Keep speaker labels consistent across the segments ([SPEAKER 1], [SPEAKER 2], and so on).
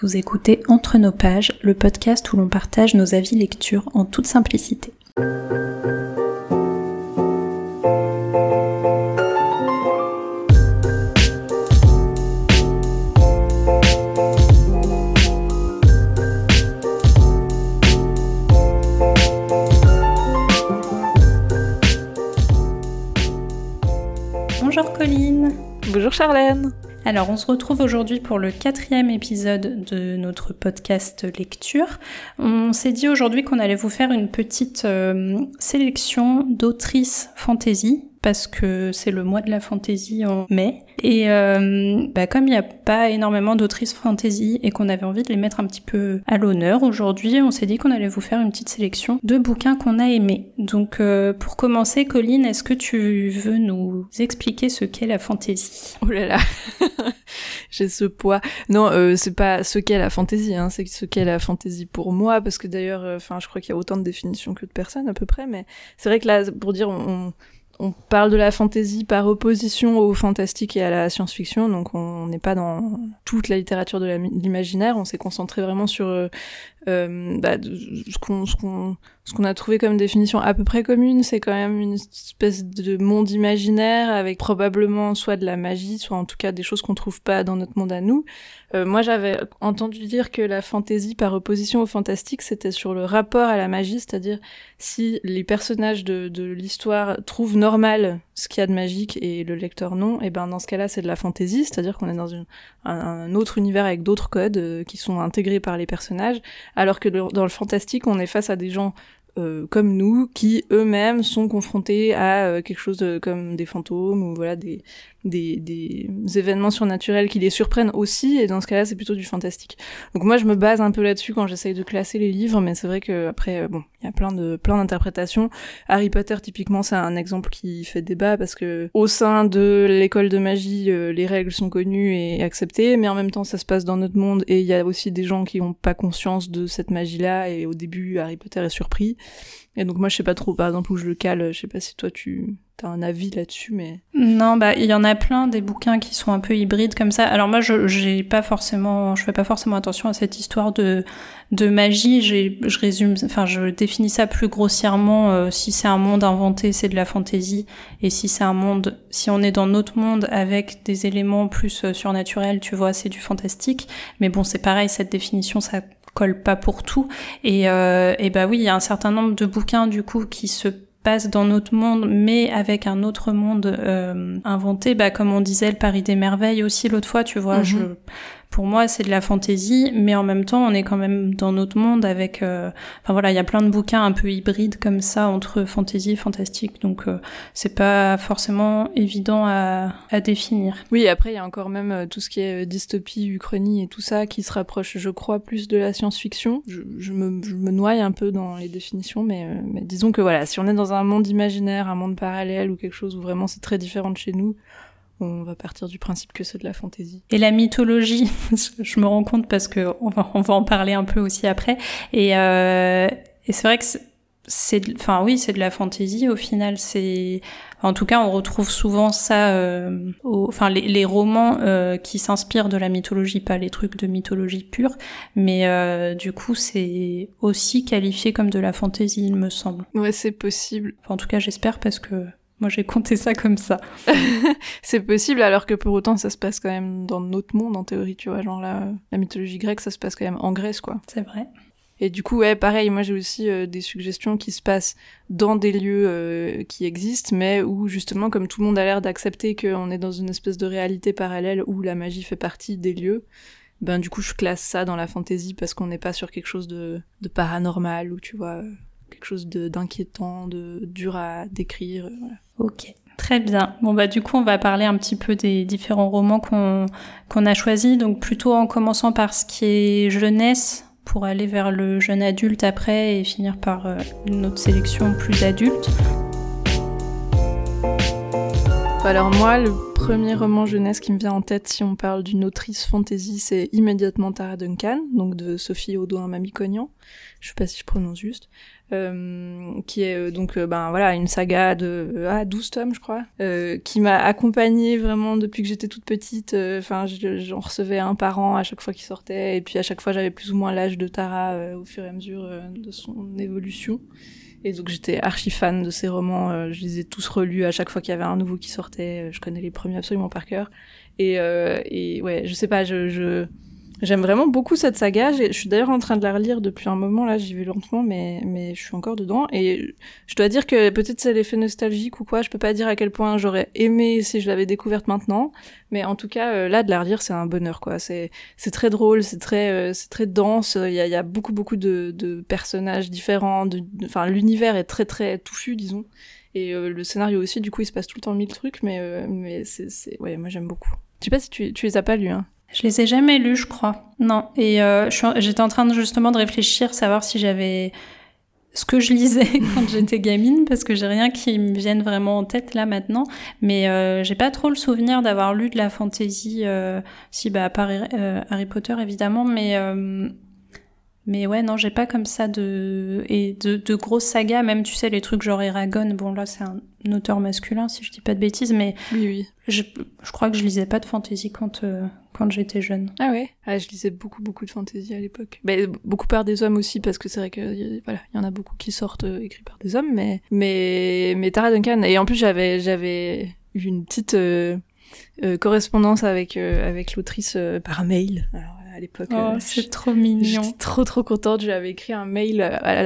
[SPEAKER 1] Vous écoutez Entre nos pages, le podcast où l'on partage nos avis lecture en toute simplicité. Bonjour Colline.
[SPEAKER 2] Bonjour Charlène.
[SPEAKER 1] Alors, on se retrouve aujourd'hui pour le quatrième épisode de notre podcast lecture. On s'est dit aujourd'hui qu'on allait vous faire une petite euh, sélection d'autrices fantasy parce que c'est le mois de la fantasy en mai. Et euh, bah, comme il n'y a pas énormément d'autrices fantasy et qu'on avait envie de les mettre un petit peu à l'honneur, aujourd'hui on s'est dit qu'on allait vous faire une petite sélection de bouquins qu'on a aimés. Donc euh, pour commencer, Colline, est-ce que tu veux nous expliquer ce qu'est la fantasy
[SPEAKER 2] Oh là là, j'ai ce poids. Non, euh, c'est pas ce qu'est la fantasy, hein, c'est ce qu'est la fantasy pour moi, parce que d'ailleurs, euh, enfin, je crois qu'il y a autant de définitions que de personnes à peu près, mais c'est vrai que là, pour dire, on parle de la fantasy par opposition au fantastique et à la science-fiction, donc on n'est pas dans toute la littérature de l'imaginaire, on s'est concentré vraiment sur euh, bah, ce qu'on ce qu'on qu'on a trouvé comme définition à peu près commune, c'est quand même une espèce de monde imaginaire avec probablement soit de la magie, soit en tout cas des choses qu'on trouve pas dans notre monde à nous. Euh, moi, j'avais entendu dire que la fantaisie, par opposition au fantastique, c'était sur le rapport à la magie, c'est-à-dire si les personnages de, de l'histoire trouvent normal ce qu'il y a de magique et le lecteur non, et ben dans ce cas-là, c'est de la fantaisie, c'est-à-dire qu'on est dans une, un, autre univers avec d'autres codes euh, qui sont intégrés par les personnages, alors que dans le fantastique, on est face à des gens euh, comme nous qui eux-mêmes sont confrontés à euh, quelque chose comme des fantômes ou voilà des, des, des événements surnaturels qui les surprennent aussi et dans ce cas-là c'est plutôt du fantastique. Donc moi je me base un peu là-dessus quand j'essaye de classer les livres mais c'est vrai que après euh, bon il y a plein de plein d'interprétations. Harry Potter typiquement c'est un exemple qui fait débat parce que au sein de l'école de magie les règles sont connues et acceptées mais en même temps ça se passe dans notre monde et il y a aussi des gens qui ont pas conscience de cette magie là et au début Harry Potter est surpris et donc moi je sais pas trop par exemple où je le cale, je sais pas si toi tu as un avis là-dessus mais
[SPEAKER 1] Non, bah il y en a plein des bouquins qui sont un peu hybrides comme ça. Alors moi je j'ai pas forcément je fais pas forcément attention à cette histoire de de magie, j'ai je résume enfin je définis ça plus grossièrement euh, si c'est un monde inventé, c'est de la fantaisie et si c'est un monde si on est dans notre monde avec des éléments plus euh, surnaturels, tu vois, c'est du fantastique. Mais bon, c'est pareil cette définition ça colle pas pour tout. Et, euh, et bah oui, il y a un certain nombre de bouquins du coup qui se passent dans notre monde, mais avec un autre monde euh, inventé. Bah comme on disait, le Paris des merveilles aussi l'autre fois, tu vois.
[SPEAKER 2] Mhm.
[SPEAKER 1] Je pour moi, c'est de la fantaisie, mais en même temps, on est quand même dans notre monde avec. euh, Enfin voilà, il y a plein de bouquins un peu hybrides comme ça entre fantaisie et fantastique, donc euh, c'est pas forcément évident à, à définir.
[SPEAKER 2] Oui, après il y a encore même euh, tout ce qui est euh, dystopie, uchronie et tout ça qui se rapproche, je crois, plus de la science-fiction. Je, je, me, je me noie un peu dans les définitions, mais, euh, mais disons que voilà, si on est dans un monde imaginaire, un monde parallèle ou quelque chose où vraiment c'est très différent de chez nous, on va partir du principe que c'est de la fantaisie.
[SPEAKER 1] Et la mythologie, je me rends compte parce que on va, on va en parler un peu aussi après. Et, euh, et c'est vrai que c'est- enfin oui, c'est de la fantaisie au final. C'est, en tout cas, on retrouve souvent ça, euh, au- enfin les, les romans euh, qui s'inspirent de la mythologie, pas les trucs de mythologie pure, mais euh, du coup, c'est aussi qualifié comme de la fantaisie, il me semble.
[SPEAKER 2] Ouais, c'est possible.
[SPEAKER 1] Enfin, en tout cas, j'espère parce que moi j'ai compté ça comme ça.
[SPEAKER 2] c'est possible, alors que pour autant ça se passe quand même dans notre monde en théorie, tu vois. Genre la, la mythologie grecque, ça se passe quand même en Grèce, quoi.
[SPEAKER 1] C'est vrai.
[SPEAKER 2] Et du coup, ouais, pareil, moi j'ai aussi euh, des suggestions qui se passent dans des lieux euh, qui existent, mais où justement, comme tout le monde a l'air d'accepter qu'on est dans une espèce de réalité parallèle où la magie fait partie des lieux, ben du coup je classe ça dans la fantaisie parce qu'on n'est pas sur quelque chose de, de paranormal ou tu vois, euh, quelque chose d'inquiétant, de, dur à décrire. euh, voilà.
[SPEAKER 1] Ok. Très bien. Bon bah du coup on va parler un petit peu des différents romans qu'on qu'on a choisis. Donc plutôt en commençant par ce qui est jeunesse pour aller vers le jeune adulte après et finir par euh, une autre sélection plus adulte.
[SPEAKER 2] Alors moi, le premier roman jeunesse qui me vient en tête si on parle d'une autrice fantasy, c'est immédiatement Tara Duncan, donc de Sophie Audouin Mamie-Cognan. Je sais pas si je prononce juste. Euh, qui est euh, donc euh, ben voilà une saga de ah, 12 tomes je crois qui m'a accompagnée vraiment depuis que j'étais toute petite. Enfin j'en recevais un par an à chaque fois qu'il sortait. Et puis à chaque fois j'avais plus ou moins l'âge de Tara au fur et à mesure de son évolution. Et donc j'étais archi fan de ces romans. Je les ai tous relus à chaque fois qu'il y avait un nouveau qui sortait. Je connais les premiers absolument par cœur. Et, ouais je sais pas je J'aime vraiment beaucoup cette saga. Je suis d'ailleurs en train de la relire depuis un moment. Là, j'y vais lentement, mais, mais je suis encore dedans. Et je dois dire que peut-être c'est l'effet nostalgique ou quoi. Je peux pas dire à quel point j'aurais aimé si je l'avais découverte maintenant. Mais en tout cas, euh, là, de la relire, c'est un bonheur, quoi. C'est, très drôle, c'est très, euh, c'est très dense. Il y a, il y a beaucoup, beaucoup de, de personnages différents. Enfin, l'univers est très, très touffu, disons. Et euh, le scénario aussi, du coup, il se passe tout le temps mille trucs, mais, mais c'est, c'est, ouais, moi j'aime beaucoup. Je sais pas si tu, tu les as pas lus, hein.
[SPEAKER 1] Je les ai jamais lus, je crois. Non. Et euh, j'étais en train justement de réfléchir, savoir si j'avais ce que je lisais quand j'étais gamine, parce que j'ai rien qui me vienne vraiment en tête là maintenant. Mais euh, j'ai pas trop le souvenir d'avoir lu de la fantasy, euh, si bah à part euh, Harry Potter évidemment, mais euh, mais ouais, non, j'ai pas comme ça de et de, de grosses sagas, même tu sais les trucs genre Eragon. Bon là, c'est un auteur masculin si je dis pas de bêtises, mais
[SPEAKER 2] oui, oui.
[SPEAKER 1] Je, je crois que je lisais pas de fantasy quand euh, quand j'étais jeune.
[SPEAKER 2] Ah ouais? Ah, je lisais beaucoup beaucoup de fantasy à l'époque. Bah, beaucoup par des hommes aussi parce que c'est vrai que voilà, il y en a beaucoup qui sortent euh, écrits par des hommes, mais mais mais Tara Duncan et en plus j'avais j'avais eu une petite euh, correspondance avec avec l'autrice par mail. Alors, à l'époque.
[SPEAKER 1] Oh, euh, c'est trop mignon.
[SPEAKER 2] J'étais trop trop contente. J'avais écrit un mail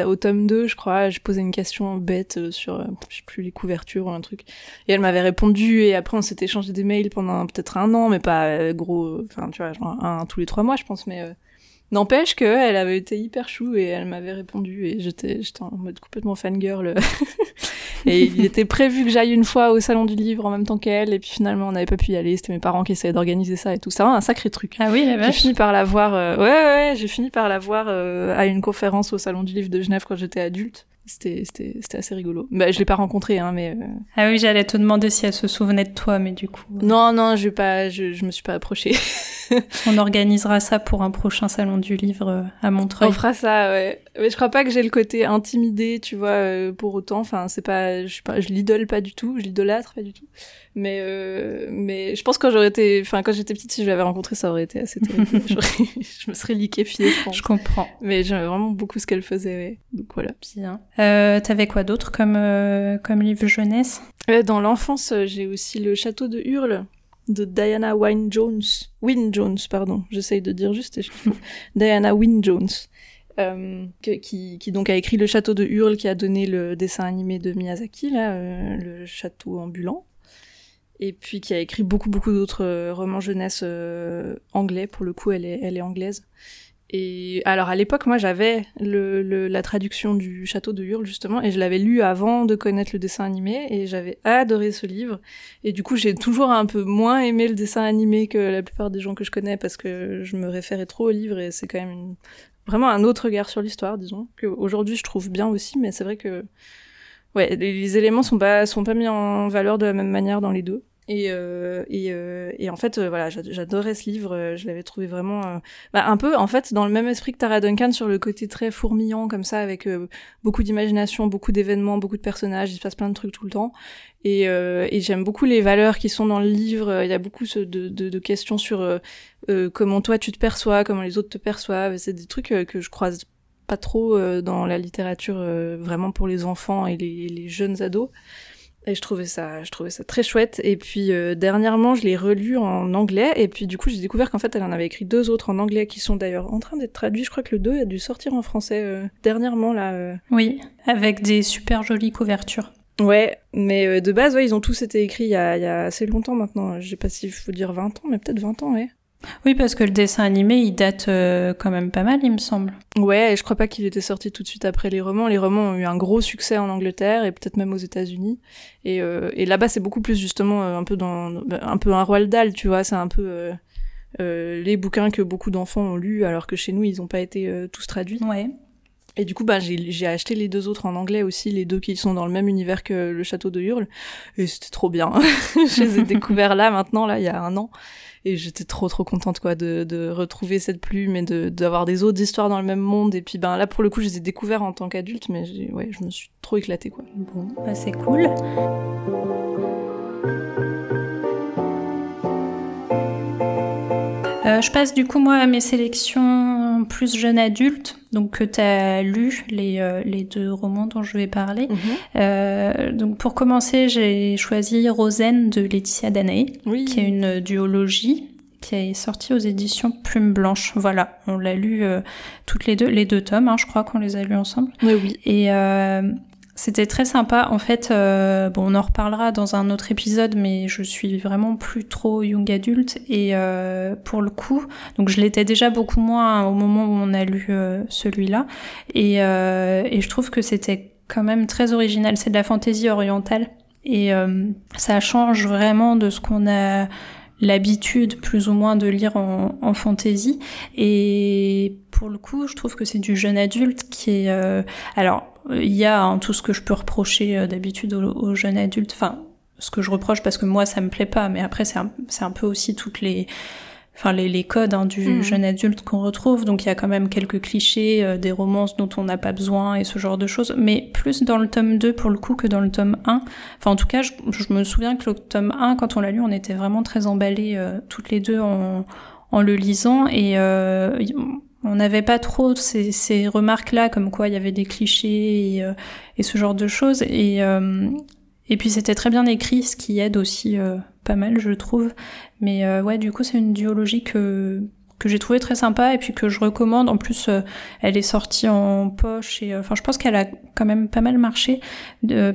[SPEAKER 2] au tome 2, je crois. Je posais une question bête euh, sur, euh, je sais plus, les couvertures ou un truc. Et elle m'avait répondu. Et après, on s'était échangé des mails pendant peut-être un an, mais pas gros. Enfin, tu vois, genre un, tous les trois mois, je pense. Mais N'empêche qu'elle avait été hyper chou et elle m'avait répondu et j'étais j'étais en mode complètement fangirl. et il était prévu que j'aille une fois au salon du livre en même temps qu'elle et puis finalement on n'avait pas pu y aller. C'était mes parents qui essayaient d'organiser ça et tout ça, un sacré truc.
[SPEAKER 1] Ah oui,
[SPEAKER 2] J'ai fini par la voir. Euh, ouais, ouais, j'ai fini par la voir euh, à une conférence au salon du livre de Genève quand j'étais adulte c'était assez rigolo. Bah je l'ai pas rencontré hein mais euh,
[SPEAKER 1] Ah oui, j'allais te demander si elle se souvenait de toi mais du coup
[SPEAKER 2] euh, Non non, je pas je, je me suis pas approchée.
[SPEAKER 1] On organisera ça pour un prochain salon du livre euh, à Montreuil.
[SPEAKER 2] On fera ça ouais. Mais je crois pas que j'ai le côté intimidé, tu vois pour autant enfin c'est pas je suis pas je l'idole pas du tout, je l'idolâtre pas du tout. Mais mais je pense que quand j'aurais été enfin quand j'étais petite si je l'avais rencontré ça aurait été assez terrible. je me serais liquéfiée je pense.
[SPEAKER 1] Je comprends.
[SPEAKER 2] Mais j'aimais vraiment beaucoup ce qu'elle faisait ouais. Donc voilà.
[SPEAKER 1] Bien. Euh, T'avais quoi d'autre comme, euh, comme livre jeunesse?
[SPEAKER 2] Euh, Dans l'enfance, euh, j'ai aussi Le Château de Hurle de Diana Wynne Jones. Wynne Jones, pardon. J'essaye de dire juste. Diana Wynne Jones. Euh, qui, qui, donc a écrit Le Château de Hurle, qui a donné le dessin animé de Miyazaki, là, euh, le château ambulant. Et puis qui a écrit beaucoup, beaucoup d'autres romans jeunesse anglais. Pour le coup, elle est, elle est anglaise. Et alors à l'époque, moi j'avais le, la traduction du Château de Hurle justement, et je l'avais lu avant de connaître le dessin animé, et j'avais adoré ce livre. Et du coup, j'ai toujours un peu moins aimé le dessin animé que la plupart des gens que je connais parce que je me référais trop au livre, et c'est quand même une, vraiment un autre regard sur l'histoire, disons, que aujourd'hui je trouve bien aussi, mais c'est vrai que ouais, les, éléments sont pas sont pas mis en valeur de la même manière dans les deux. Et, euh, et, euh, et, en fait, euh, voilà, j'adorais ce livre. Euh, je l'avais trouvé vraiment, euh, bah, un peu, en fait, dans le même esprit que Tara Duncan, sur le côté très fourmillant comme ça, avec beaucoup d'imagination, beaucoup d'événements, beaucoup de personnages. Il se passe plein de trucs tout le temps. Et, et j'aime beaucoup les valeurs qui sont dans le livre. Il y a beaucoup de, de, de questions sur comment toi tu te perçois, comment les autres te perçoivent. C'est des trucs que je croise pas trop dans la littérature vraiment pour les enfants et les, les jeunes ados. Et je trouvais ça, je trouvais ça très chouette. Et puis euh, dernièrement, je l'ai relu en anglais. Et puis du coup, j'ai découvert qu'en fait, elle en avait écrit deux autres en anglais qui sont d'ailleurs en train d'être traduits. Je crois que le 2 a dû sortir en français euh, dernièrement là. Euh.
[SPEAKER 1] Oui, avec des super jolies couvertures.
[SPEAKER 2] Ouais, mais de base, ouais, ils ont tous été écrits il y a, il y a assez longtemps maintenant. Je sais pas s'il faut dire 20 ans, mais peut-être 20 ans, ouais.
[SPEAKER 1] Oui, parce que le dessin animé, il date euh, quand même pas mal, il me semble.
[SPEAKER 2] Ouais, et je crois pas qu'il était sorti tout de suite après les romans. Les romans ont eu un gros succès en Angleterre et peut-être même aux États-Unis. Et, euh, et là-bas, c'est beaucoup plus justement euh, un peu dans un peu un Roald Dahl, tu vois. C'est un peu les bouquins que beaucoup d'enfants ont lus, alors que chez nous, ils ont pas été tous traduits.
[SPEAKER 1] Ouais.
[SPEAKER 2] Et du coup, bah, j'ai acheté les deux autres en anglais aussi, les deux qui sont dans le même univers que le château de Hurle. Et c'était trop bien. je les ai découverts là, maintenant, là, il y a un an. Et j'étais trop, trop contente, quoi, de, de retrouver cette plume et d'avoir des autres histoires dans le même monde. Et puis, ben, là, pour le coup, je les ai découverts en tant qu'adulte, mais ouais, je me suis trop éclatée, quoi.
[SPEAKER 1] Bon, bah, c'est cool. Euh, je passe du coup moi à mes sélections plus jeune adulte, donc que tu as lu les, euh, les deux romans dont je vais parler. Mhm. Euh, donc pour commencer, j'ai choisi Rosen de Laetitia Danae, qui est une duologie qui est sortie aux éditions Plume Blanche. Voilà, on l'a lu toutes les deux, les deux tomes, hein, je crois qu'on les a lus ensemble.
[SPEAKER 2] Oui, oui.
[SPEAKER 1] Et c'était très sympa. En fait, euh, bon, on en reparlera dans un autre épisode, mais je suis vraiment plus trop young adulte et euh, pour le coup, donc je l'étais déjà beaucoup moins au moment où on a lu euh, celui-là et, et je trouve que c'était quand même très original. C'est de la fantaisie orientale et ça change vraiment de ce qu'on a l'habitude plus ou moins de lire en, en fantasy et pour le coup je trouve que c'est du jeune adulte qui est alors il y a hein, tout ce que je peux reprocher euh, d'habitude aux, jeunes adultes, enfin ce que je reproche parce que moi ça me plaît pas, mais après c'est un, un, peu aussi toutes les enfin les, les codes hein, du mm. jeune adulte qu'on retrouve. Donc il y a quand même quelques clichés, euh, des romances dont on n'a pas besoin et ce genre de choses. Mais plus dans le tome 2 pour le coup que dans le tome 1. Enfin en tout cas, je, je me souviens que le tome 1, quand on l'a lu, on était vraiment très emballés euh, toutes les deux en, en le lisant et on n'avait pas trop ces, ces remarques-là, comme quoi il y avait des clichés et, euh, et ce genre de choses. Et, euh, et puis c'était très bien écrit, ce qui aide aussi euh, mal, je trouve. Mais ouais, du coup, c'est une duologie que que j'ai trouvé très sympa et puis que je recommande. En plus, euh, elle est sortie en poche et euh, enfin, je pense qu'elle a quand même pas mal marché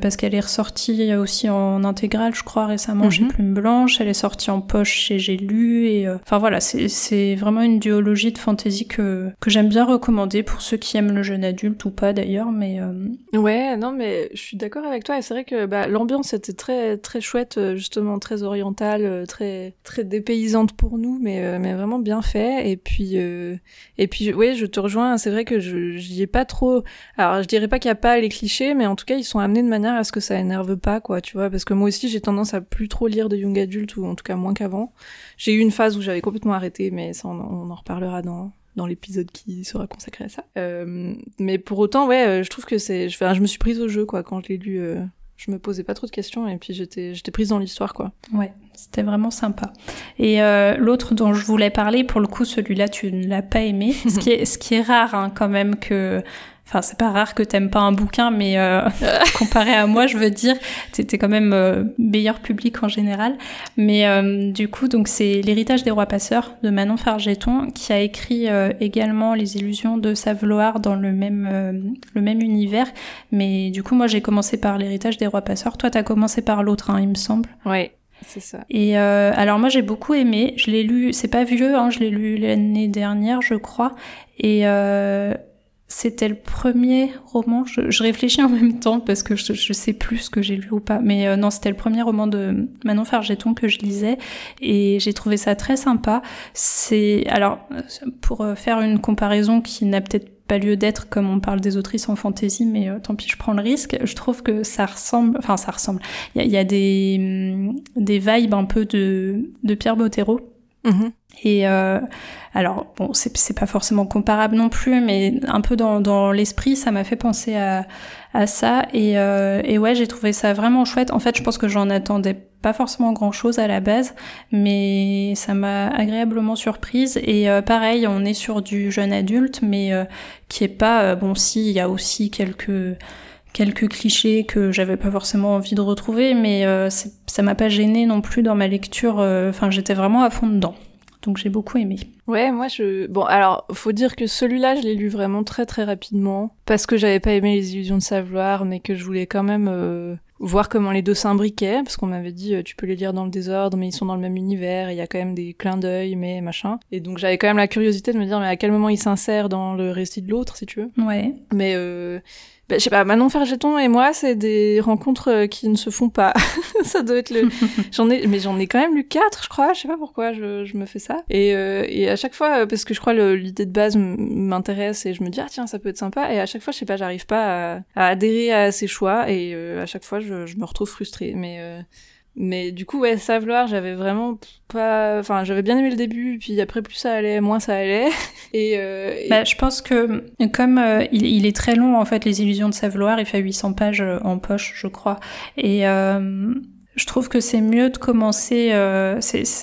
[SPEAKER 1] parce qu'elle est ressortie aussi en intégrale, je crois récemment chez mhm. Plume Blanche. Elle est sortie en poche chez J'ai lu et euh, enfin voilà, c'est vraiment une duologie de fantasy que que j'aime bien recommander pour ceux qui aiment le jeune adulte ou pas d'ailleurs. Mais
[SPEAKER 2] ouais, non, mais je suis d'accord avec toi et c'est vrai que bah, l'ambiance était très très chouette, justement très orientale, très très dépaysante pour nous, mais mais vraiment bien fait. Et puis, euh, et puis, oui, je te rejoins. C'est vrai que je j'y ai pas trop. Alors, je dirais pas qu'il y a pas les clichés, mais en tout cas, ils sont amenés de manière à ce que ça énerve pas, quoi. Tu vois, parce que moi aussi, j'ai tendance à plus trop lire de young adult ou en tout cas moins qu'avant. J'ai eu une phase où j'avais complètement arrêté, mais ça, on, en reparlera dans dans l'épisode qui sera consacré à ça. Euh, mais pour autant, ouais, euh, je trouve que c'est. Enfin, je me suis prise au jeu, quoi, quand je l'ai lu. Euh, je me posais pas trop de questions et puis j'étais j'étais prise dans l'histoire quoi.
[SPEAKER 1] Ouais, c'était vraiment sympa. Et euh, l'autre dont je voulais parler, pour le coup, celui-là tu ne l'as pas aimé, ce qui est ce qui est rare hein, quand même que Enfin, c'est pas rare que t'aimes pas un bouquin, mais euh, comparé à moi, je veux dire, t'étais quand même euh, meilleur public en général. Mais euh, du coup, donc c'est l'héritage des rois passeurs de Manon Fargeton qui a écrit euh, également les illusions de Savloir dans le même le même univers. Mais du coup, moi, j'ai commencé par l'héritage des rois passeurs. Toi, t'as commencé par l'autre, hein, il me semble.
[SPEAKER 2] Ouais. C'est ça.
[SPEAKER 1] Et alors moi j'ai beaucoup aimé. Je l'ai lu, c'est pas vieux, hein, je l'ai lu l'année dernière, je crois. Et c'était le premier roman. Je, réfléchis en même temps parce que je, je sais plus ce que j'ai lu ou pas. Mais euh, non, c'était le premier roman de Manon Fargeton que je lisais et j'ai trouvé ça très sympa. C'est alors pour euh, faire une comparaison qui n'a peut-être pas lieu d'être comme on parle des autrices en fantasy, mais euh, tant pis, je prends le risque. Je trouve que ça ressemble, enfin ça ressemble. Il y a, des hum, des vibes un peu de de Pierre Bottero. Mm-hmm. Et euh, alors, bon, c'est pas forcément comparable non plus, mais un peu dans, dans l'esprit, ça m'a fait penser à, à ça. Et, euh, et ouais, j'ai trouvé ça vraiment chouette. En fait, je pense que j'en attendais pas forcément grand chose à la base, mais ça m'a agréablement surprise. Et euh, pareil, on est sur du jeune adulte, mais euh, qui est pas, euh, bon, si, il y a aussi quelques quelques clichés que j'avais pas forcément envie de retrouver, mais ça m'a pas gêné non plus dans ma lecture. Enfin, j'étais vraiment à fond dedans. Donc j'ai beaucoup aimé.
[SPEAKER 2] Ouais, moi je. Bon, alors, faut dire que celui-là, je l'ai lu vraiment très très rapidement. Parce que j'avais pas aimé les illusions de savoir, mais que je voulais quand même euh, voir comment les deux s'imbriquaient. Parce qu'on m'avait dit, euh, tu peux les lire dans le désordre, mais ils sont dans le même univers, il y a quand même des clins d'œil, mais machin. Et donc j'avais quand même la curiosité de me dire, mais à quel moment ils s'insèrent dans le récit de l'autre, si tu veux.
[SPEAKER 1] Ouais.
[SPEAKER 2] Mais. Euh, bah, je sais pas, Manon Fargeton et moi, c'est des rencontres euh, qui ne se font pas. ça doit être le. J'en ai, mais j'en ai quand même lu quatre, je crois. Je sais pas pourquoi je, je me fais ça. Et, euh, et à chaque fois, euh, parce que je crois l'idée de base m'intéresse et je me dis ah tiens ça peut être sympa. Et à chaque fois, je sais pas, j'arrive pas à, à, adhérer à ces choix et à chaque fois, je, je me retrouve frustrée. Mais mais du coup, ouais, Savoir, j'avais vraiment pas. Enfin, j'avais bien aimé le début, puis après, plus ça allait, moins ça allait. et, euh,
[SPEAKER 1] Bah, je pense que, comme euh, il, il, est très long, en fait, Les Illusions de Savoir, il fait 800 pages euh, en poche, je crois. Et. Euh, je trouve que c'est mieux de commencer. Euh,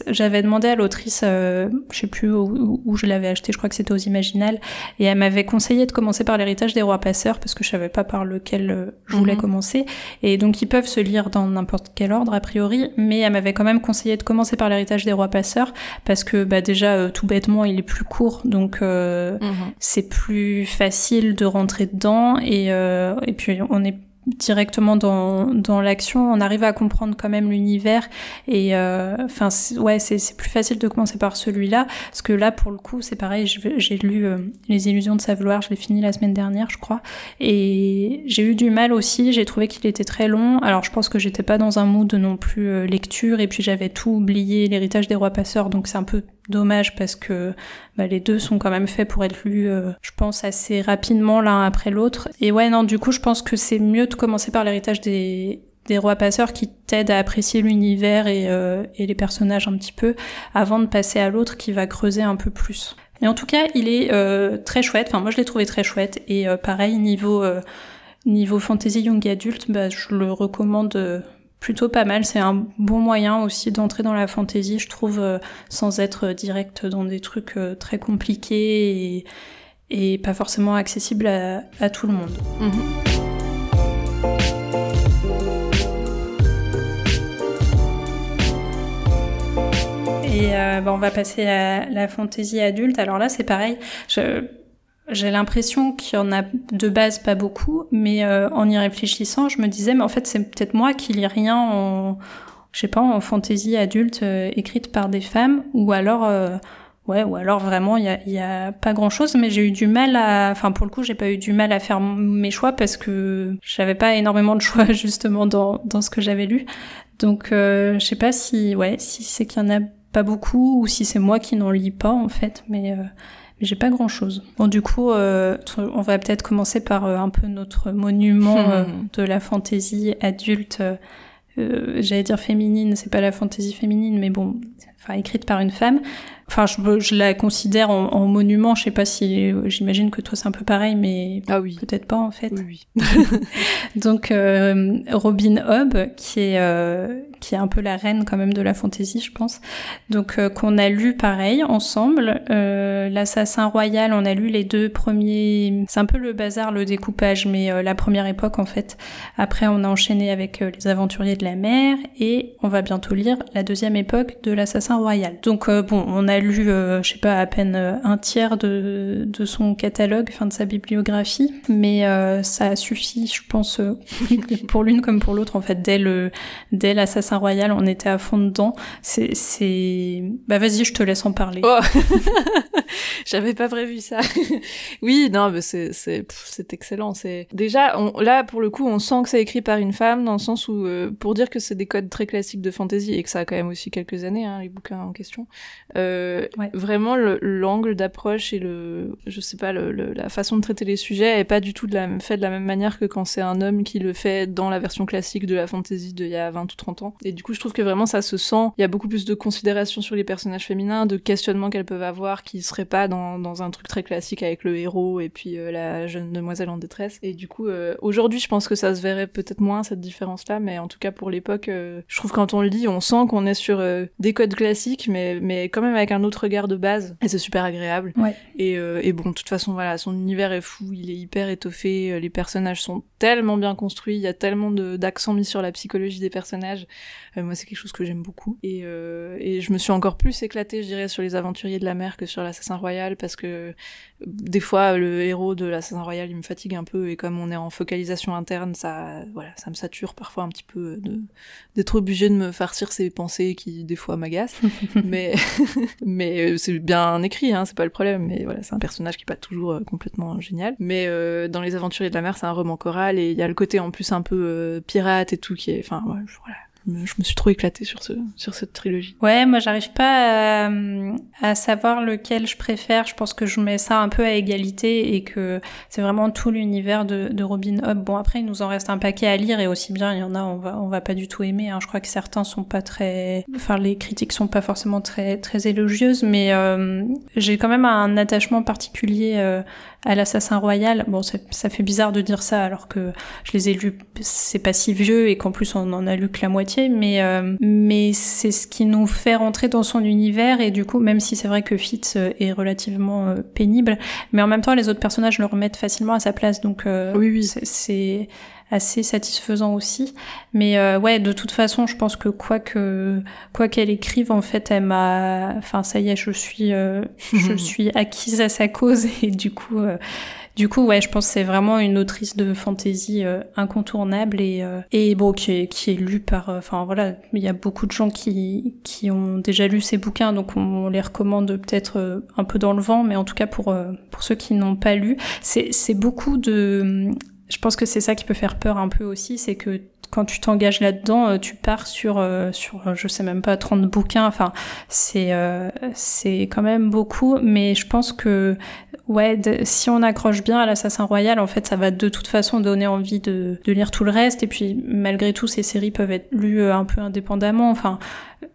[SPEAKER 1] J'avais demandé à l'autrice, euh, je sais plus où, où je l'avais acheté, je crois que c'était aux Imaginales, et elle m'avait conseillé de commencer par l'héritage des rois passeurs parce que je savais pas par lequel euh, je voulais mhm. commencer. Et donc ils peuvent se lire dans n'importe quel ordre a priori, mais elle m'avait quand même conseillé de commencer par l'héritage des rois passeurs parce que bah déjà euh, tout bêtement il est plus court, donc euh, mhm. c'est plus facile de rentrer dedans et et puis on est directement dans, dans l'action, on arrive à comprendre quand même l'univers et euh, enfin ouais c'est plus facile de commencer par celui-là. Parce que là pour le coup c'est pareil j'ai lu euh, les illusions de sa vouloir je l'ai fini la semaine dernière je crois. Et j'ai eu du mal aussi j'ai trouvé qu'il était très long. Alors je pense que j'étais pas dans un mood non plus euh, lecture et puis j'avais tout oublié l'héritage des rois passeurs donc c'est un peu dommage parce que bah, les deux sont quand même faits pour être lus, euh, je pense, assez rapidement l'un après l'autre. Et ouais, non, du coup, je pense que c'est mieux de commencer par l'héritage des, des rois passeurs qui t'aident à apprécier l'univers et, euh, et les personnages un petit peu, avant de passer à l'autre qui va creuser un peu plus. Mais en tout cas, il est euh, très chouette. Enfin, moi, je l'ai trouvé très chouette. Et pareil, niveau niveau fantasy young adulte, bah, je le recommande plutôt pas mal. C'est un bon moyen aussi d'entrer dans la fantasy, je trouve, euh, sans être direct dans des trucs euh, très compliqués et, pas forcément accessibles à, tout le monde. Mhm. Et euh, bah, on va passer à la fantasy adulte. Alors là, c'est pareil. Je, j'ai l'impression qu'il y en a de base pas beaucoup, mais euh, en y réfléchissant, je me disais, mais en fait, c'est peut-être moi qui lis rien en, je sais pas, en fantaisie adulte euh, écrite par des femmes, ou alors, euh, ouais, ou alors vraiment, il y a, y a, pas grand-chose, mais j'ai eu du mal à, enfin, pour le coup, j'ai pas eu du mal à faire mes choix parce que j'avais pas énormément de choix justement dans, dans ce que j'avais lu. Donc, je sais pas si, ouais, si c'est qu'il y en a pas beaucoup ou si c'est moi qui n'en lis pas en fait, mais j'ai pas grand chose. Bon, du coup, euh, on va peut-être commencer par euh, un peu notre monument euh, de la fantaisie adulte. J'allais dire féminine, c'est pas la fantaisie féminine, mais bon, enfin écrite par une femme. Enfin, je, je la considère en, en, monument. Je sais pas si, j'imagine que toi c'est un peu pareil, mais
[SPEAKER 2] ah oui.
[SPEAKER 1] peut-être pas en fait.
[SPEAKER 2] Oui.
[SPEAKER 1] oui. Donc euh, Robin Hobb, qui est euh, qui est un peu la reine quand même de la fantaisie, je pense. Donc euh, qu'on a lu pareil ensemble. L'assassin royal, on a lu les deux premiers. C'est un peu le bazar, le découpage, mais la première époque en fait. Après, on a enchaîné avec les aventuriers de la mer et on va bientôt lire la deuxième époque de l'assassin royal. Donc bon, on a lu, je sais pas, à peine un tiers de, de son catalogue, enfin de sa bibliographie, mais ça a suffi, je pense, pour l'une comme pour l'autre en fait, dès le dès l'assassin royal on était à fond dedans. C'est, bah vas-y, je te laisse en parler.
[SPEAKER 2] Oh. J'avais pas prévu ça. oui, non, mais c'est, c'est, excellent. C'est déjà, là pour le coup, on sent que c'est écrit par une femme dans le sens où, euh, pour dire que c'est des codes très classiques de fantasy et que ça a quand même aussi quelques années, hein, les bouquins en question. Euh, Vraiment, l'angle d'approche et le, je sais pas, la façon de traiter les sujets est pas du tout de la, fait de la même manière que quand c'est un homme qui le fait dans la version classique de la fantasy d'il y a 20 ou 30 ans. Et du coup, je trouve que vraiment ça se sent. Il y a beaucoup plus de considération sur les personnages féminins, de questionnements qu'elles peuvent avoir qui seraient pas dans, dans un truc très classique avec le héros et puis euh, la jeune demoiselle en détresse. Et du coup, euh, aujourd'hui, je pense que ça se verrait peut-être moins cette différence-là, mais en tout cas pour l'époque, euh, je trouve quand on le lit, on sent qu'on est sur des codes classiques, mais mais quand même avec un autre regard de base. Et c'est super agréable.
[SPEAKER 1] Ouais.
[SPEAKER 2] Et, et bon, de toute façon, voilà, son univers est fou, il est hyper étoffé, les personnages sont tellement bien construits, il y a tellement d'accent mis sur la psychologie des personnages. Euh, moi, c'est quelque chose que j'aime beaucoup. Et, euh, et je me suis encore plus éclatée, je dirais, sur les aventuriers de la mer que sur l'assassin royal parce que des fois le héros de l'assassin royal il me fatigue un peu et comme on est en focalisation interne ça voilà ça me sature parfois un petit peu de d'être obligé de me farcir ces pensées qui des fois m'agacent. Mais mais euh, c'est bien écrit hein c'est pas le problème mais voilà c'est un personnage qui est pas toujours euh, complètement génial. Mais euh, dans les aventuriers de la mer c'est un roman choral et il y a le côté en plus un peu pirate et tout qui est enfin voilà je me suis trop éclatée sur ce sur cette trilogie.
[SPEAKER 1] Ouais, moi j'arrive pas à, à, savoir lequel je préfère. Je pense que je mets ça un peu à égalité et que c'est vraiment tout l'univers de, de, Robin Hood. Bon après il nous en reste un paquet à lire et aussi bien il y en a on va on va pas du tout aimer. Hein. Je crois que certains sont pas très, enfin les critiques sont pas forcément très très élogieuses, mais euh, j'ai quand même un attachement particulier euh, à l'assassin royal. Bon, ça fait bizarre de dire ça alors que je les ai lus, c'est pas si vieux et qu'en plus on en a lu que la moitié, mais euh, mais c'est ce qui nous fait rentrer dans son univers et du coup, même si c'est vrai que Fitz euh, est relativement euh, pénible, mais en même temps les autres personnages le remettent facilement à sa place, donc
[SPEAKER 2] oui, oui.
[SPEAKER 1] c'est assez satisfaisant aussi. Mais euh, ouais, de toute façon, je pense que quoi que quoi qu'elle écrive, en fait, elle m'a, enfin ça y est, je suis euh, je suis acquise à sa cause et du coup. Euh, du coup, ouais, je pense que c'est vraiment une autrice de fantasy incontournable et, et bon, qui est, qui est lue par, enfin voilà, il y a beaucoup de gens qui, qui ont déjà lu ses bouquins, donc on, les recommande peut-être un peu dans le vent, mais en tout cas pour, pour ceux qui n'ont pas lu, c'est beaucoup de, je pense que c'est ça qui peut faire peur un peu aussi, c'est que quand tu t'engages là-dedans, euh, tu pars sur euh, sur euh, je sais même pas 30 bouquins. Enfin, c'est c'est quand même beaucoup, mais je pense que ouais, si on accroche bien à l'assassin royal, en fait, ça va de toute façon donner envie de, de lire tout le reste. Et puis malgré tout, ces séries peuvent être lues un peu indépendamment. Enfin,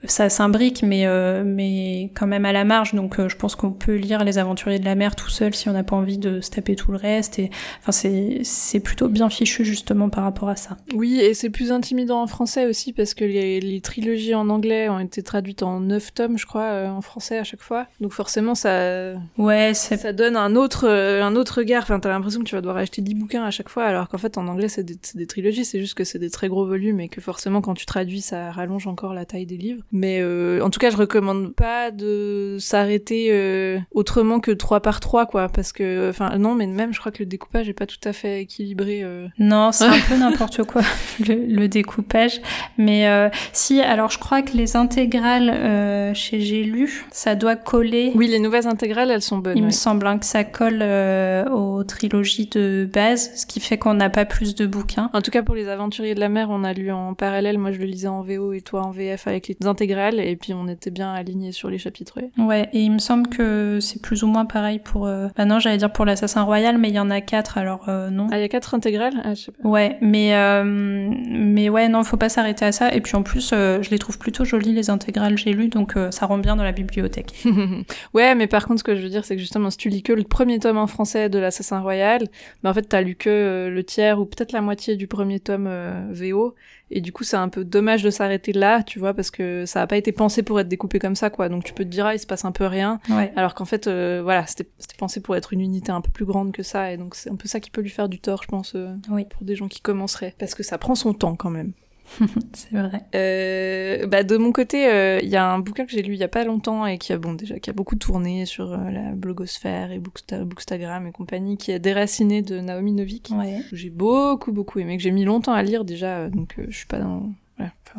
[SPEAKER 1] ça s'imbrique, mais euh, mais quand même à la marge. Donc euh, je pense qu'on peut lire Les Aventuriers de la mer tout seul si on n'a pas envie de se taper tout le reste. Et enfin c'est c'est plutôt bien fichu justement par rapport à ça.
[SPEAKER 2] Oui, et c'est plus intimidant en français aussi parce que les, les, trilogies en anglais ont été traduites en neuf tomes, je crois, euh, en français à chaque fois. Donc forcément ça
[SPEAKER 1] ouais
[SPEAKER 2] ça donne un autre un autre regard. Enfin t'as l'impression que tu vas devoir acheter 10 bouquins à chaque fois, alors qu'en fait en anglais c'est des, des trilogies, c'est juste que c'est des très gros volumes et que forcément quand tu traduis ça rallonge encore la taille des livres. Mais euh, en tout cas, je recommande pas de s'arrêter euh, autrement que 3 par 3, quoi. Parce que, enfin, non, mais même, je crois que le découpage est pas tout à fait équilibré. Euh.
[SPEAKER 1] Non, c'est un peu n'importe quoi, le, découpage. Mais si, alors je crois que les intégrales chez J'ai lu, ça doit coller.
[SPEAKER 2] Oui, les nouvelles intégrales, elles sont bonnes.
[SPEAKER 1] Il me semble hein, que ça colle aux trilogies de base, ce qui fait qu'on n'a pas plus de bouquins.
[SPEAKER 2] En tout cas, pour les Aventuriers de la mer, on a lu en parallèle. Moi, je le lisais en VO et toi en VF avec les intégrales et puis on était bien alignés sur les chapitres.
[SPEAKER 1] Ouais, et il me semble que c'est plus ou moins pareil pour. Euh... Bah non, j'allais dire pour l'Assassin Royal, mais il y en a quatre, alors euh, non.
[SPEAKER 2] Ah, il y a quatre intégrales? Ah, je sais pas.
[SPEAKER 1] Ouais, mais euh, mais ouais, non, faut pas s'arrêter à ça. Et puis en plus, euh, je les trouve plutôt jolies les intégrales j'ai lu, donc ça rend bien dans la bibliothèque.
[SPEAKER 2] ouais, mais par contre, ce que je veux dire, c'est que justement, si tu lis que le premier tome en français de l'Assassin Royal, mais bah, en fait, t'as lu que le tiers ou peut-être la moitié du premier tome VO. Et du coup, c'est un peu dommage de s'arrêter là, tu vois, parce que ça n'a pas été pensé pour être découpé comme ça, quoi. Donc tu peux te dire, ah, il se passe un peu rien. Alors qu'en fait, euh, voilà, c'était pensé pour être une unité un peu plus grande que ça. Et donc c'est un peu ça qui peut lui faire du tort, je pense, euh, pour des gens qui commenceraient. Parce que ça prend son temps quand même.
[SPEAKER 1] c'est vrai.
[SPEAKER 2] Euh, bah de mon côté, il euh, y a un bouquin que j'ai lu il y a pas longtemps et qui a bon déjà qui a beaucoup tourné sur euh, la blogosphère et Bookstagram et compagnie, qui est Déraciné de Naomi Novik.
[SPEAKER 1] Ouais.
[SPEAKER 2] J'ai beaucoup beaucoup aimé, que j'ai mis longtemps à lire déjà, donc je suis pas dans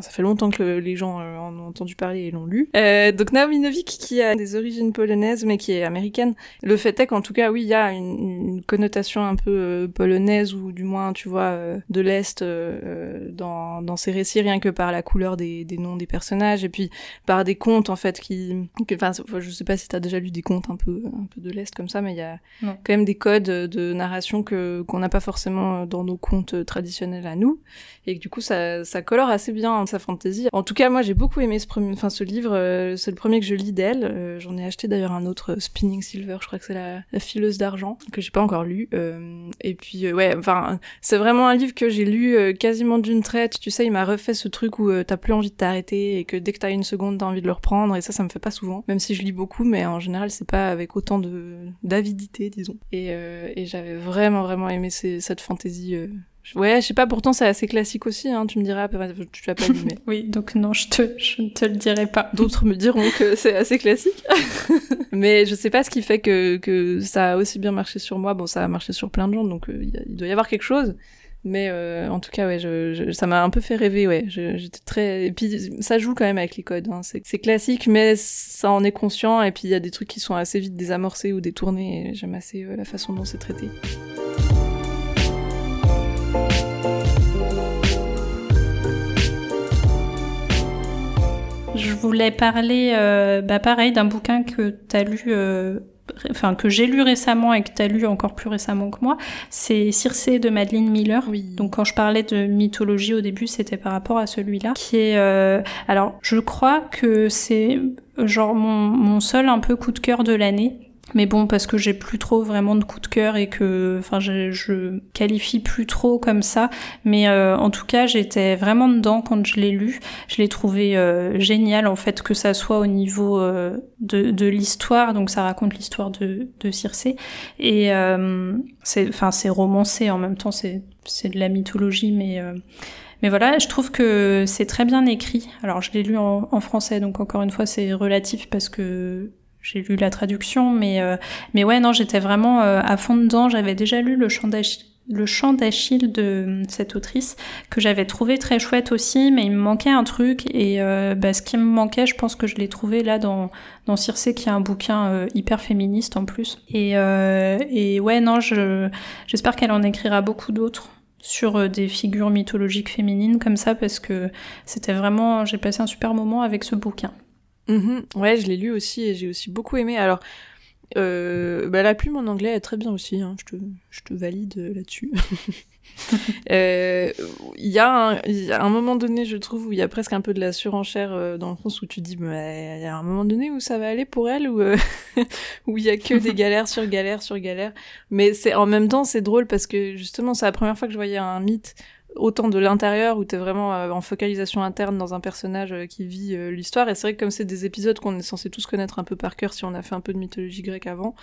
[SPEAKER 2] ça fait longtemps que les gens euh, en ont entendu parler et l'ont lu. Euh, donc Naomi Novik, qui a des origines polonaises, mais qui est américaine. Le fait est qu'en tout cas, oui, il y a une, connotation un peu euh, polonaise, ou du moins, tu vois, euh, de l'Est dans, dans ses récits, rien que par la couleur des, des, noms des personnages, et puis par des contes, en fait, qui... Enfin, je sais pas si t'as déjà lu des contes un peu, un peu de l'Est comme ça, mais il y a quand même des codes de narration que qu'on n'a pas forcément dans nos contes traditionnels à nous, et que du coup, ça, ça colore assez bien sa fantaisie. En tout cas, moi, j'ai beaucoup aimé ce, premier, enfin, ce livre. Euh, c'est le premier que je lis d'elle. Euh, j'en ai acheté d'ailleurs un autre, euh, Spinning Silver. Je crois que c'est la, la, fileuse d'argent que j'ai pas encore lu. et puis, ouais, enfin, c'est vraiment un livre que j'ai lu quasiment d'une traite. Tu sais, il m'a refait ce truc où t'as plus envie de t'arrêter et que dès que t'as une seconde, t'as envie de le reprendre. Et ça, ça me fait pas souvent. Même si je lis beaucoup, mais en général, c'est pas avec autant de d'avidité, disons. Et j'avais vraiment, vraiment aimé cette fantaisie Ouais, je sais pas, pourtant c'est assez classique aussi, hein, tu me diras, tu l'as pas lu, mais...
[SPEAKER 1] oui, donc non, je, te, je ne te le dirai pas.
[SPEAKER 2] D'autres me diront que c'est assez classique. mais je sais pas ce qui fait que, que ça a aussi bien marché sur moi. Bon, ça a marché sur plein de gens, donc euh, il doit y avoir quelque chose. Mais euh, en tout cas, ouais, je, ça m'a un peu fait rêver, ouais. J'étais très... Et puis ça joue quand même avec les codes, hein. c'est classique, mais ça en est conscient, et puis il y a des trucs qui sont assez vite désamorcés ou détournés, et j'aime assez euh, la façon dont c'est traité.
[SPEAKER 1] Je voulais parler, euh, bah pareil, d'un bouquin que tu as lu, euh, enfin que j'ai lu récemment et que tu as lu encore plus récemment que moi. C'est Circé de Madeleine Miller.
[SPEAKER 2] Oui.
[SPEAKER 1] Donc quand je parlais de mythologie au début, c'était par rapport à celui-là, qui est, euh, alors je crois que c'est genre mon, mon seul un peu coup de cœur de l'année mais bon, parce que j'ai plus trop vraiment de coup de cœur et que, enfin, je, je qualifie plus trop comme ça. Mais euh, en tout cas, j'étais vraiment dedans quand je l'ai lu. Je l'ai trouvé euh, génial, en fait, que ça soit au niveau euh, de, de l'histoire. Donc, ça raconte l'histoire de, de Circé. Et c'est, enfin, c'est romancé en même temps. C'est, c'est de la mythologie, mais. Mais voilà, je trouve que c'est très bien écrit. Alors je l'ai lu en, en, français, donc encore une fois c'est relatif parce que j'ai lu la traduction, mais euh, mais ouais non, j'étais vraiment euh, à fond dedans. J'avais déjà lu le chant d'Achille de euh, cette autrice que j'avais trouvé très chouette aussi, mais il me manquait un truc et bah, ce qui me manquait, je pense que je l'ai trouvé là dans dans Circé qui est un bouquin hyper féministe en plus. Et et ouais non, je j'espère qu'elle en écrira beaucoup d'autres sur des figures mythologiques féminines comme ça parce que c'était vraiment j'ai passé un super moment avec ce bouquin.
[SPEAKER 2] Mhm. Ouais, je l'ai lu aussi et j'ai aussi beaucoup aimé. Alors, euh, bah, la plume en anglais est très bien aussi, hein. je, te, je te valide là-dessus. Euh, il y, a un moment donné, je trouve, où il y a presque un peu de la surenchère euh, dans le sens où tu dis, bah, il y a un moment donné où ça va aller pour elle, ou où il y a que des galères sur galères sur galères. Mais c'est en même temps, c'est drôle parce que justement, c'est la première fois que je voyais un mythe autant de l'intérieur où t'es vraiment euh, en focalisation interne dans un personnage euh, qui vit euh, l'histoire. Et c'est vrai que comme c'est des épisodes qu'on est censé tous connaître un peu par cœur si on a fait un peu de mythologie grecque avant,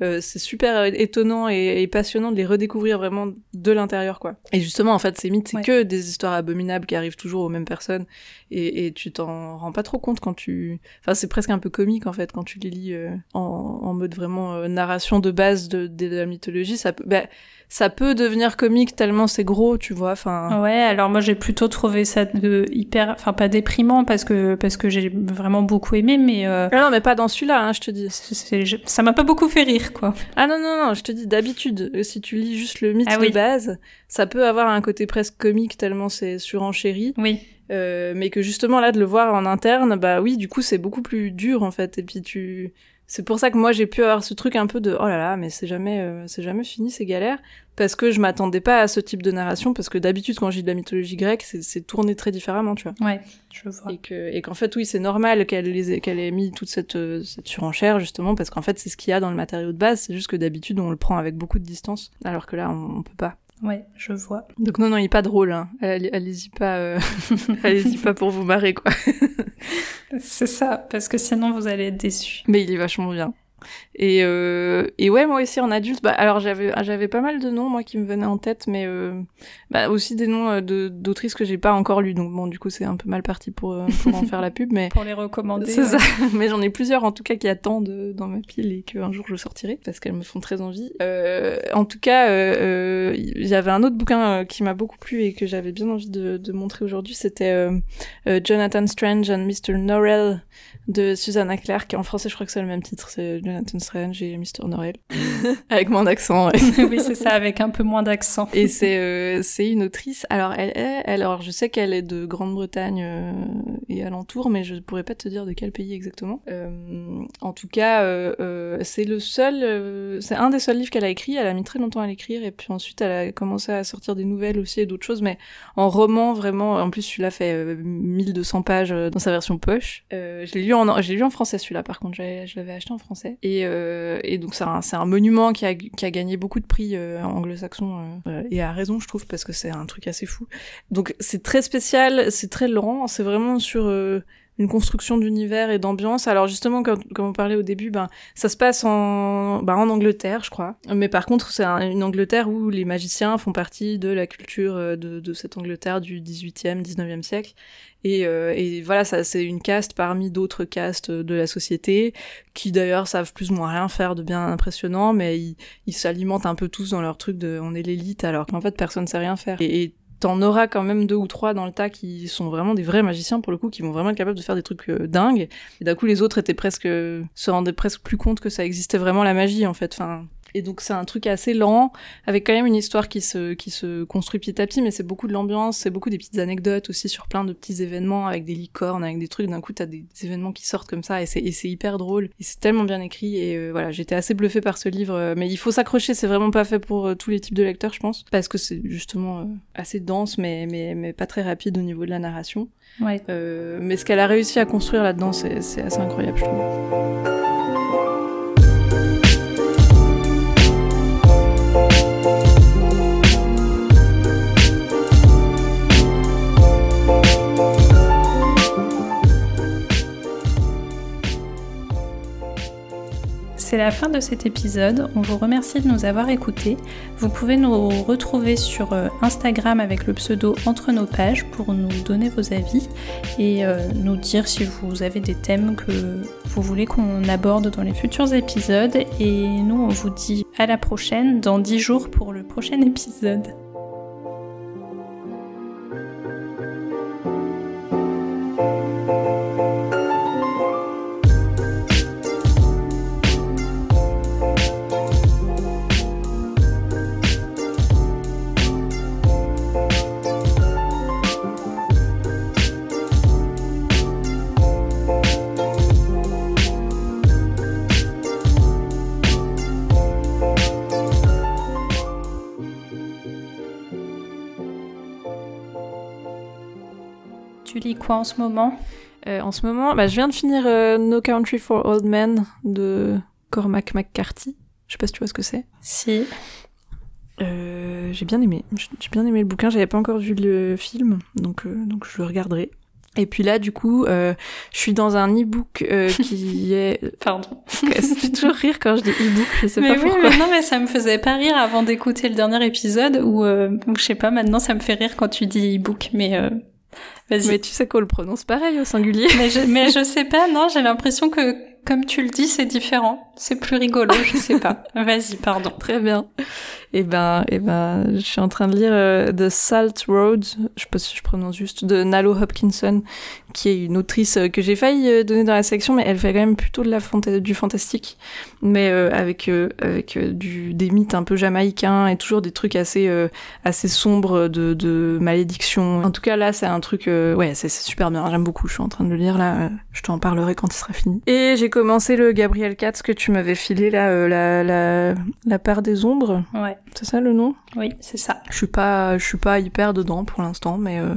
[SPEAKER 2] c'est super étonnant et, passionnant de les redécouvrir vraiment de l'intérieur, quoi. Et justement, en fait, ces mythes, c'est que des histoires abominables qui arrivent toujours aux mêmes personnes et, et tu t'en rends pas trop compte quand tu... Enfin, c'est presque un peu comique, en fait, quand tu les lis en, en, mode vraiment narration de base de, de, la mythologie. Ça peut... Bah, ça peut devenir comique tellement c'est gros, tu vois. Enfin.
[SPEAKER 1] Ouais, alors moi j'ai plutôt trouvé ça de hyper, enfin pas déprimant parce que parce que j'ai vraiment beaucoup aimé, mais. Euh...
[SPEAKER 2] Ah non, mais pas dans celui-là, hein, je te dis.
[SPEAKER 1] ça m'a pas beaucoup fait rire, quoi.
[SPEAKER 2] Ah non non non, je te dis d'habitude, si tu lis juste le mythe ah de base, ça peut avoir un côté presque comique tellement c'est surenchéri.
[SPEAKER 1] Oui.
[SPEAKER 2] Euh, mais que justement là de le voir en interne, bah oui, du coup c'est beaucoup plus dur en fait. Et puis tu c'est pour ça que moi j'ai pu avoir ce truc un peu de oh là là mais c'est jamais euh, c'est jamais fini ces galères parce que je m'attendais pas à ce type de narration parce que d'habitude quand j'ai de la mythologie grecque c'est tourné très différemment tu vois.
[SPEAKER 1] Ouais je vois.
[SPEAKER 2] Et que et qu'en fait oui c'est normal qu'elle les qu'elle ait mis toute cette, euh, cette surenchère justement parce qu'en fait c'est ce qu'il y a dans le matériau de base c'est juste que d'habitude on le prend avec beaucoup de distance alors que là on, on peut pas
[SPEAKER 1] Ouais, je vois.
[SPEAKER 2] Donc non, non, il est pas drôle. Hein. Allez-y pas, euh... allez-y pas pour vous marrer, quoi.
[SPEAKER 1] C'est ça, parce que sinon vous allez être déçus.
[SPEAKER 2] Mais il est vachement bien. Et, euh, et ouais, moi aussi en adulte, bah, alors j'avais j'avais pas mal de noms moi qui me venaient en tête, mais euh, bah, aussi des noms euh, de d'autrices que j'ai pas encore lus, donc bon du coup c'est un peu mal parti pour, pour en faire la pub, mais
[SPEAKER 1] pour les recommander.
[SPEAKER 2] C'est ça. mais j'en ai plusieurs en tout cas qui attendent dans ma pile et qu'un jour je sortirai parce qu'elles me font très envie. Euh, en tout cas, il y avait un autre bouquin qui m'a beaucoup plu et que j'avais bien envie de, de montrer aujourd'hui, c'était Jonathan Strange and Mr. Norrell de Susanna Clark. En français, je crois que c'est le même titre, c'est Jonathan Strange et Mr. Norrell. avec moins d'accent.
[SPEAKER 1] oui, c'est ça, avec un peu moins d'accent.
[SPEAKER 2] et c'est euh, c'est une autrice. Alors, elle, elle, alors, je sais qu'elle est de Grande-Bretagne euh, et alentour, mais je pourrais pas te dire de quel pays exactement. Euh, en tout cas, c'est le seul, c'est un des seuls livres qu'elle a écrit. Elle a mis très longtemps à l'écrire et puis ensuite elle a commencé à sortir des nouvelles aussi et d'autres choses, mais en roman vraiment. En plus, celui-là fait 1200 pages dans sa version poche. je l'ai lu en, j'ai lu en français celui-là par contre. Je l'avais acheté en français et, et donc c'est un, un monument qui a, qui a gagné beaucoup de prix anglo-saxons et à raison je trouve parce que c'est un truc assez fou. Donc c'est très spécial, c'est très lent, c'est vraiment sur euh, une construction d'univers et d'ambiance. Alors justement, comme, on parlait au début, ben ça se passe en, ben, en Angleterre, je crois. Mais par contre, c'est une Angleterre où les magiciens font partie de la culture de, de cette Angleterre du 18e, 19e siècle. Et, euh, et, voilà, ça c'est une caste parmi d'autres castes de la société qui d'ailleurs savent plus ou moins rien faire de bien impressionnant, mais ils, ils s'alimentent un peu tous dans leur truc de on est l'élite alors qu'en fait personne sait rien faire. Et, et t'en auras quand même deux ou trois dans le tas qui sont vraiment des vrais magiciens pour le coup, qui vont vraiment être capables de faire des trucs euh, dingues. Et d'un coup les autres étaient presque se rendaient presque plus compte que ça existait vraiment la magie en fait. Enfin et donc c'est un truc assez lent, avec quand même une histoire qui se, qui se construit petit à petit, mais c'est beaucoup de l'ambiance, c'est beaucoup des petites anecdotes aussi sur plein de petits événements, avec des licornes, avec des trucs, d'un coup t'as des, des événements qui sortent comme ça, et c'est, hyper drôle, et c'est tellement bien écrit, et euh, voilà, j'étais assez bluffée par ce livre, euh, mais il faut s'accrocher, c'est vraiment pas fait pour euh, tous les types de lecteurs, je pense, parce que c'est justement assez dense, mais, mais, mais pas très rapide au niveau de la narration.
[SPEAKER 1] Ouais.
[SPEAKER 2] mais ce qu'elle a réussi à construire là-dedans, c'est assez incroyable, je trouve.
[SPEAKER 1] C'est la fin de cet épisode. On vous remercie de nous avoir écoutés. Vous pouvez nous retrouver sur euh, Instagram avec le pseudo Entre nos pages pour nous donner vos avis et euh, nous dire si vous avez des thèmes que vous voulez qu'on aborde dans les futurs épisodes. Et nous, on vous dit à la prochaine, dans 10 jours pour le prochain épisode. Quoi en ce moment
[SPEAKER 2] euh, En ce moment, bah, je viens de finir euh, No Country for Old Men de Cormac McCarthy. Je sais pas si tu vois ce que c'est.
[SPEAKER 1] Si.
[SPEAKER 2] Euh, j'ai bien aimé. J'ai bien aimé le bouquin. J'avais pas encore vu le film, donc donc je le regarderai. Et puis là, du coup, je suis dans un e-book qui est.
[SPEAKER 1] Pardon.
[SPEAKER 2] ça fait toujours rire quand je dis e-book. Je sais pas pourquoi.
[SPEAKER 1] Mais non, mais ça me faisait pas rire avant d'écouter le dernier épisode, ou je sais pas. Maintenant, ça me fait rire quand tu dis e-book, mais
[SPEAKER 2] mais tu sais qu'on le prononce pareil au singulier.
[SPEAKER 1] Mais je, mais je sais pas, non, j'ai l'impression que comme tu le dis, c'est différent. C'est plus rigolo, je sais pas. Vas-y, pardon.
[SPEAKER 2] Très bien. Eh ben, eh ben, je suis en train de lire euh, The Salt Road, je sais pas si je prononce juste, de Nalo Hopkinson, qui est une autrice euh, que j'ai failli euh, donner dans la sélection, mais elle fait quand même plutôt de la du fantastique, mais avec avec du des mythes un peu jamaïcains et toujours des trucs assez assez sombres de, de malédiction. En tout cas là, c'est un truc, ouais, c'est super bien. J'aime beaucoup. Je suis en train de le lire là. je t'en parlerai quand il sera fini. Et j'ai commencé le Gabriel Katz que tu m'avais filé là, la, la la part des ombres.
[SPEAKER 1] Ouais.
[SPEAKER 2] C'est ça le nom?
[SPEAKER 1] Oui, c'est ça.
[SPEAKER 2] Je suis pas, je suis pas hyper dedans pour l'instant, mais euh,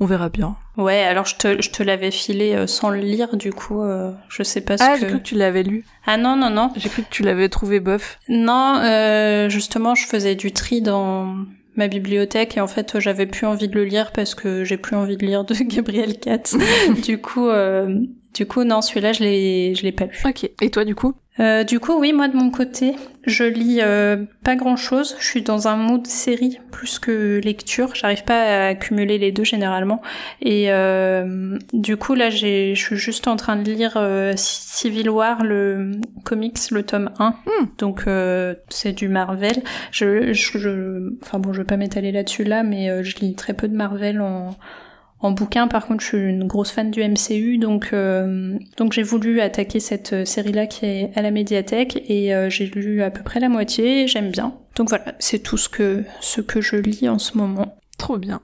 [SPEAKER 2] on verra bien.
[SPEAKER 1] Ouais, alors je te, je te l'avais filé euh, sans le lire, du coup, euh, je sais pas ce
[SPEAKER 2] ah,
[SPEAKER 1] que...
[SPEAKER 2] j'ai cru que tu l'avais lu.
[SPEAKER 1] Ah non, non, non.
[SPEAKER 2] J'ai cru que tu l'avais trouvé bof.
[SPEAKER 1] Non, euh, justement, je faisais du tri dans ma bibliothèque et en fait j'avais plus envie de le lire parce que j'ai plus envie de lire de Gabriel Katz. du coup, euh, du coup non, celui-là je l'ai, je l'ai pas lu.
[SPEAKER 2] Ok. Et toi du coup?
[SPEAKER 1] Euh, du coup, oui, moi de mon côté, je lis euh, pas grand-chose. Je suis dans un mood série plus que lecture. J'arrive pas à accumuler les deux généralement. Et euh, du coup, là, j'ai, je suis juste en train de lire euh, Civil War, le comics, le tome 1.
[SPEAKER 2] Hmm.
[SPEAKER 1] Donc, euh, c'est du Marvel. Je, je, je, enfin bon, je vais pas m'étaler là-dessus là, mais je lis très peu de Marvel en en bouquin, par contre, je suis une grosse fan du MCU, donc euh, donc j'ai voulu attaquer cette euh, série-là qui est à la médiathèque et euh, j'ai lu à peu près la moitié. J'aime bien. Donc voilà, c'est tout ce que ce que je lis en ce moment.
[SPEAKER 2] Trop bien.